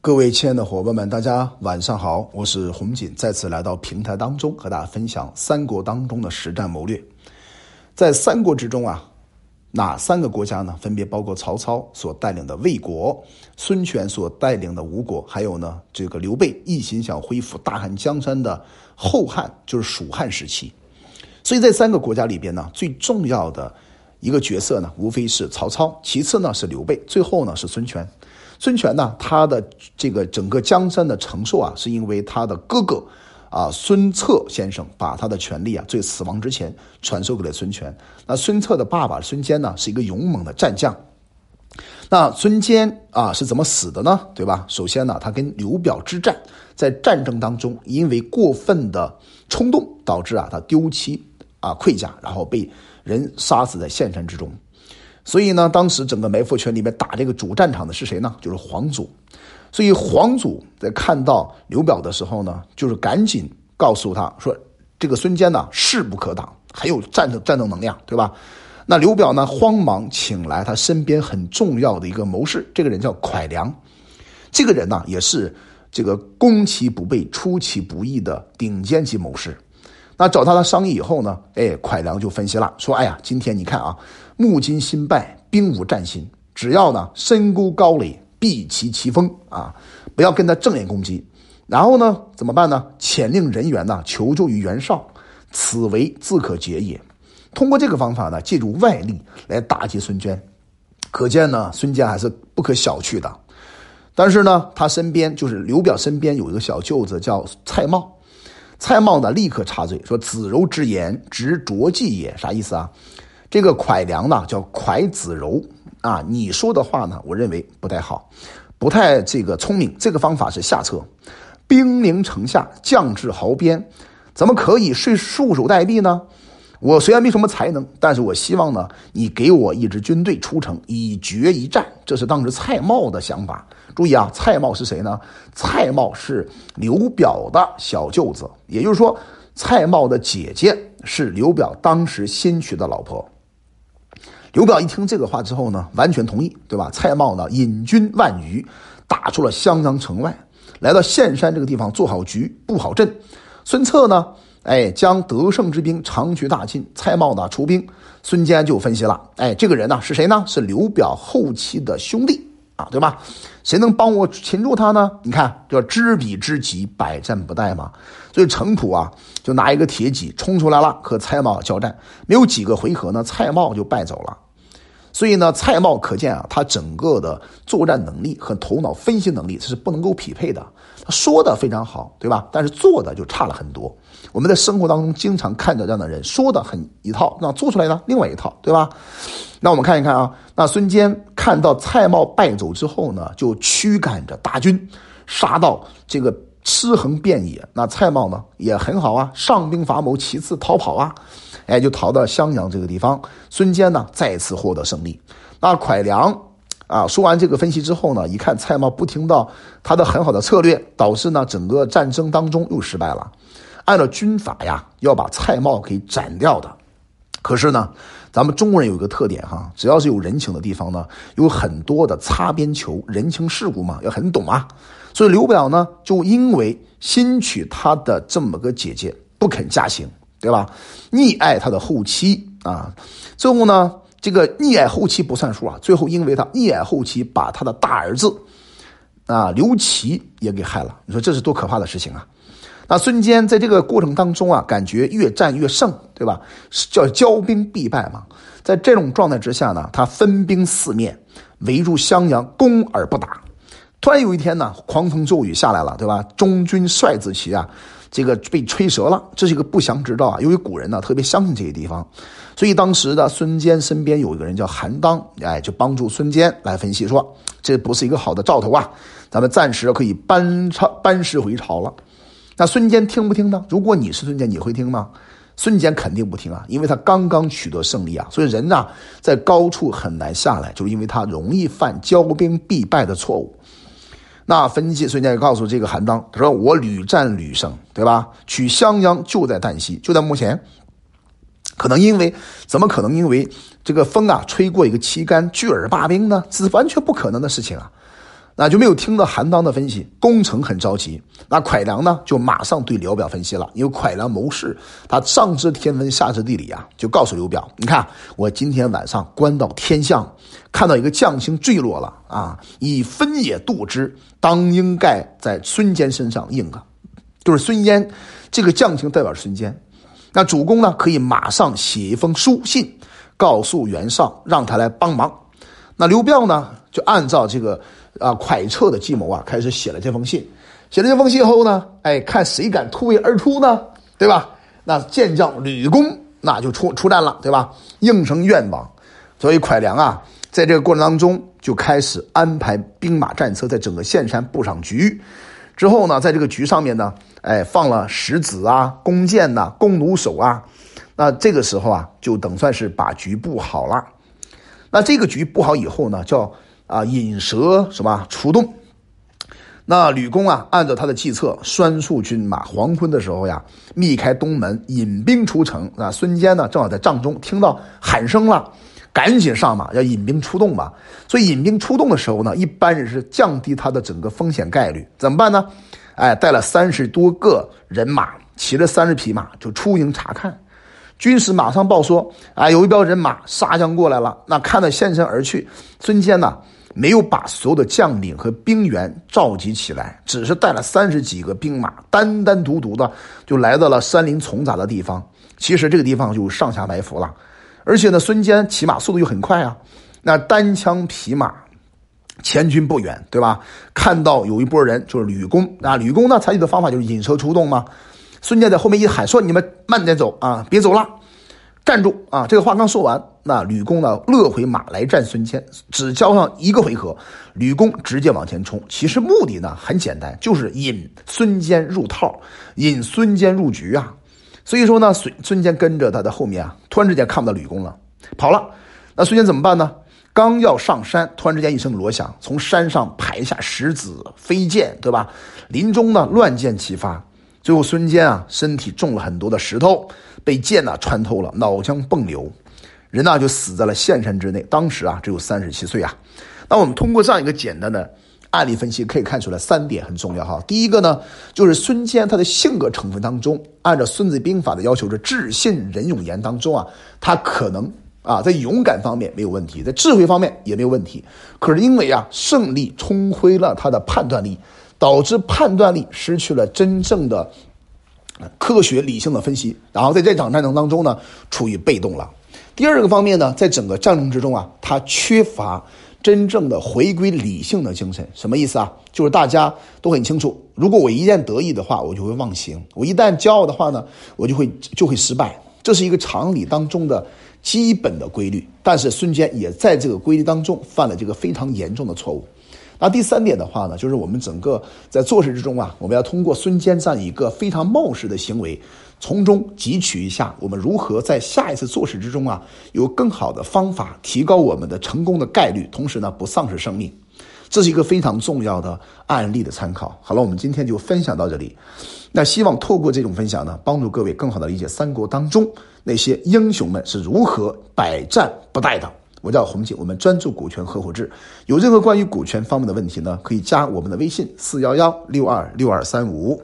各位亲爱的伙伴们，大家晚上好，我是红锦，再次来到平台当中和大家分享三国当中的实战谋略。在三国之中啊，哪三个国家呢？分别包括曹操所带领的魏国、孙权所带领的吴国，还有呢这个刘备一心想恢复大汉江山的后汉，就是蜀汉时期。所以，在三个国家里边呢，最重要的一个角色呢，无非是曹操，其次呢是刘备，最后呢是孙权。孙权呢，他的这个整个江山的承受啊，是因为他的哥哥啊孙策先生把他的权力啊，在死亡之前传授给了孙权。那孙策的爸爸孙坚呢，是一个勇猛的战将。那孙坚啊是怎么死的呢？对吧？首先呢，他跟刘表之战，在战争当中，因为过分的冲动，导致啊他丢弃啊盔甲，然后被人杀死在陷山之中。所以呢，当时整个埋伏圈里面打这个主战场的是谁呢？就是黄祖。所以黄祖在看到刘表的时候呢，就是赶紧告诉他说：“这个孙坚呢，势不可挡，很有战斗战斗能量，对吧？”那刘表呢，慌忙请来他身边很重要的一个谋士，这个人叫蒯良。这个人呢，也是这个攻其不备、出其不意的顶尖级谋士。那找他的商议以后呢，哎，蒯良就分析了，说：“哎呀，今天你看啊，木金新败，兵无战心，只要呢深沟高垒，避其其锋啊，不要跟他正面攻击。然后呢，怎么办呢？遣令人员呢求救于袁绍，此为自可解也。通过这个方法呢，借助外力来打击孙坚。可见呢，孙坚还是不可小觑的。但是呢，他身边就是刘表身边有一个小舅子叫蔡瑁。”蔡瑁呢，立刻插嘴说：“子柔之言，直拙计也。”啥意思啊？这个蒯良呢，叫蒯子柔啊。你说的话呢，我认为不太好，不太这个聪明。这个方法是下策。兵临城下，将至壕边，怎么可以睡束手待毙呢？我虽然没什么才能，但是我希望呢，你给我一支军队出城，以决一战。这是当时蔡瑁的想法。注意啊，蔡瑁是谁呢？蔡瑁是刘表的小舅子，也就是说，蔡瑁的姐姐是刘表当时新娶的老婆。刘表一听这个话之后呢，完全同意，对吧？蔡瑁呢，引军万余，打出了襄阳城外，来到岘山这个地方，做好局，布好阵。孙策呢？哎，将得胜之兵长驱大进。蔡瑁呢出兵，孙坚就分析了。哎，这个人呢是谁呢？是刘表后期的兄弟啊，对吧？谁能帮我擒住他呢？你看，叫知彼知己，百战不殆嘛。所以程普啊，就拿一个铁戟冲出来了，和蔡瑁交战。没有几个回合呢，蔡瑁就败走了。所以呢，蔡瑁可见啊，他整个的作战能力和头脑分析能力是不能够匹配的。他说的非常好，对吧？但是做的就差了很多。我们在生活当中经常看到这样的人，说的很一套，那做出来呢另外一套，对吧？那我们看一看啊，那孙坚看到蔡瑁败走之后呢，就驱赶着大军，杀到这个尸横遍野。那蔡瑁呢也很好啊，上兵伐谋，其次逃跑啊，哎，就逃到襄阳这个地方。孙坚呢再次获得胜利。那蒯良啊，说完这个分析之后呢，一看蔡瑁不听到他的很好的策略，导致呢整个战争当中又失败了。按照军法呀，要把蔡瑁给斩掉的。可是呢，咱们中国人有一个特点哈，只要是有人情的地方呢，有很多的擦边球、人情世故嘛，要很懂啊。所以刘表呢，就因为新娶他的这么个姐姐，不肯嫁行，对吧？溺爱他的后妻啊。最后呢，这个溺爱后妻不算数啊，最后因为他溺爱后妻，把他的大儿子啊刘琦也给害了。你说这是多可怕的事情啊！那孙坚在这个过程当中啊，感觉越战越胜，对吧？叫骄兵必败嘛。在这种状态之下呢，他分兵四面围住襄阳，攻而不打。突然有一天呢，狂风骤雨下来了，对吧？中军帅子旗啊，这个被吹折了。这是一个不祥之兆啊。由于古人呢特别相信这些地方，所以当时的孙坚身边有一个人叫韩当，哎，就帮助孙坚来分析说，这不是一个好的兆头啊，咱们暂时可以班朝班师回朝了。那孙坚听不听呢？如果你是孙坚，你会听吗？孙坚肯定不听啊，因为他刚刚取得胜利啊，所以人呐在高处很难下来，就是因为他容易犯骄兵必败的错误。那分析孙坚就告诉这个韩当，他说：“我屡战屡胜，对吧？取襄阳就在旦夕，就在目前。可能因为怎么可能因为这个风啊吹过一个旗杆，拒而罢兵呢？这是完全不可能的事情啊。”那就没有听到韩当的分析，工程很着急。那蒯良呢，就马上对刘表分析了，因为蒯良谋士，他上知天文，下知地理啊，就告诉刘表：你看，我今天晚上观到天象，看到一个将星坠落了啊，以分也度之，当应该在孙坚身上应啊，就是孙坚这个将星代表孙坚。那主公呢，可以马上写一封书信，告诉袁绍，让他来帮忙。那刘表呢，就按照这个。啊，蒯彻的计谋啊，开始写了这封信。写了这封信后呢，哎，看谁敢突围而出呢？对吧？那健将吕公那就出出战了，对吧？应声愿往。所以蒯良啊，在这个过程当中就开始安排兵马战车在整个县山布上局。之后呢，在这个局上面呢，哎，放了石子啊、弓箭呐、弓弩手啊。那这个时候啊，就等算是把局布好了。那这个局布好以后呢，叫。啊，引蛇什么出动？那吕公啊，按照他的计策，拴束军马。黄昏的时候呀，密开东门，引兵出城。啊，孙坚呢，正好在帐中，听到喊声了，赶紧上马，要引兵出动嘛。所以引兵出动的时候呢，一般人是降低他的整个风险概率。怎么办呢？哎，带了三十多个人马，骑了三十匹马，就出营查看。军师马上报说：啊，有一彪人马杀将过来了。那看到现身而去，孙坚呢？没有把所有的将领和兵员召集起来，只是带了三十几个兵马，单单独独的就来到了山林丛杂的地方。其实这个地方就上下埋伏了，而且呢，孙坚骑马速度又很快啊，那单枪匹马，前军不远，对吧？看到有一波人，就是吕公啊，吕公呢采取的方法就是引蛇出洞嘛。孙坚在后面一喊说：“你们慢点走啊，别走了。”站住啊！这个话刚说完，那吕公呢，勒回马来战孙坚，只交上一个回合，吕公直接往前冲。其实目的呢很简单，就是引孙坚入套，引孙坚入局啊。所以说呢，孙孙坚跟着他的后面啊，突然之间看不到吕公了，跑了。那孙坚怎么办呢？刚要上山，突然之间一声锣响，从山上排下石子飞剑，对吧？林中呢乱箭齐发。最后，孙坚啊，身体中了很多的石头，被箭呐穿透了，脑浆迸流，人呐就死在了岘山之内。当时啊，只有三十七岁啊。那我们通过这样一个简单的案例分析，可以看出来三点很重要哈。第一个呢，就是孙坚他的性格成分当中，按照《孙子兵法》的要求是智信仁勇严当中啊，他可能啊在勇敢方面没有问题，在智慧方面也没有问题。可是因为啊胜利冲昏了他的判断力。导致判断力失去了真正的科学理性的分析，然后在这场战争当中呢，处于被动了。第二个方面呢，在整个战争之中啊，他缺乏真正的回归理性的精神。什么意思啊？就是大家都很清楚，如果我一旦得意的话，我就会忘形；我一旦骄傲的话呢，我就会就会失败。这是一个常理当中的基本的规律。但是孙坚也在这个规律当中犯了这个非常严重的错误。那第三点的话呢，就是我们整个在做事之中啊，我们要通过孙坚这样一个非常冒失的行为，从中汲取一下我们如何在下一次做事之中啊，有更好的方法提高我们的成功的概率，同时呢不丧失生命，这是一个非常重要的案例的参考。好了，我们今天就分享到这里。那希望透过这种分享呢，帮助各位更好的理解三国当中那些英雄们是如何百战不殆的。我叫洪姐，我们专注股权合伙制。有任何关于股权方面的问题呢，可以加我们的微信四幺幺六二六二三五。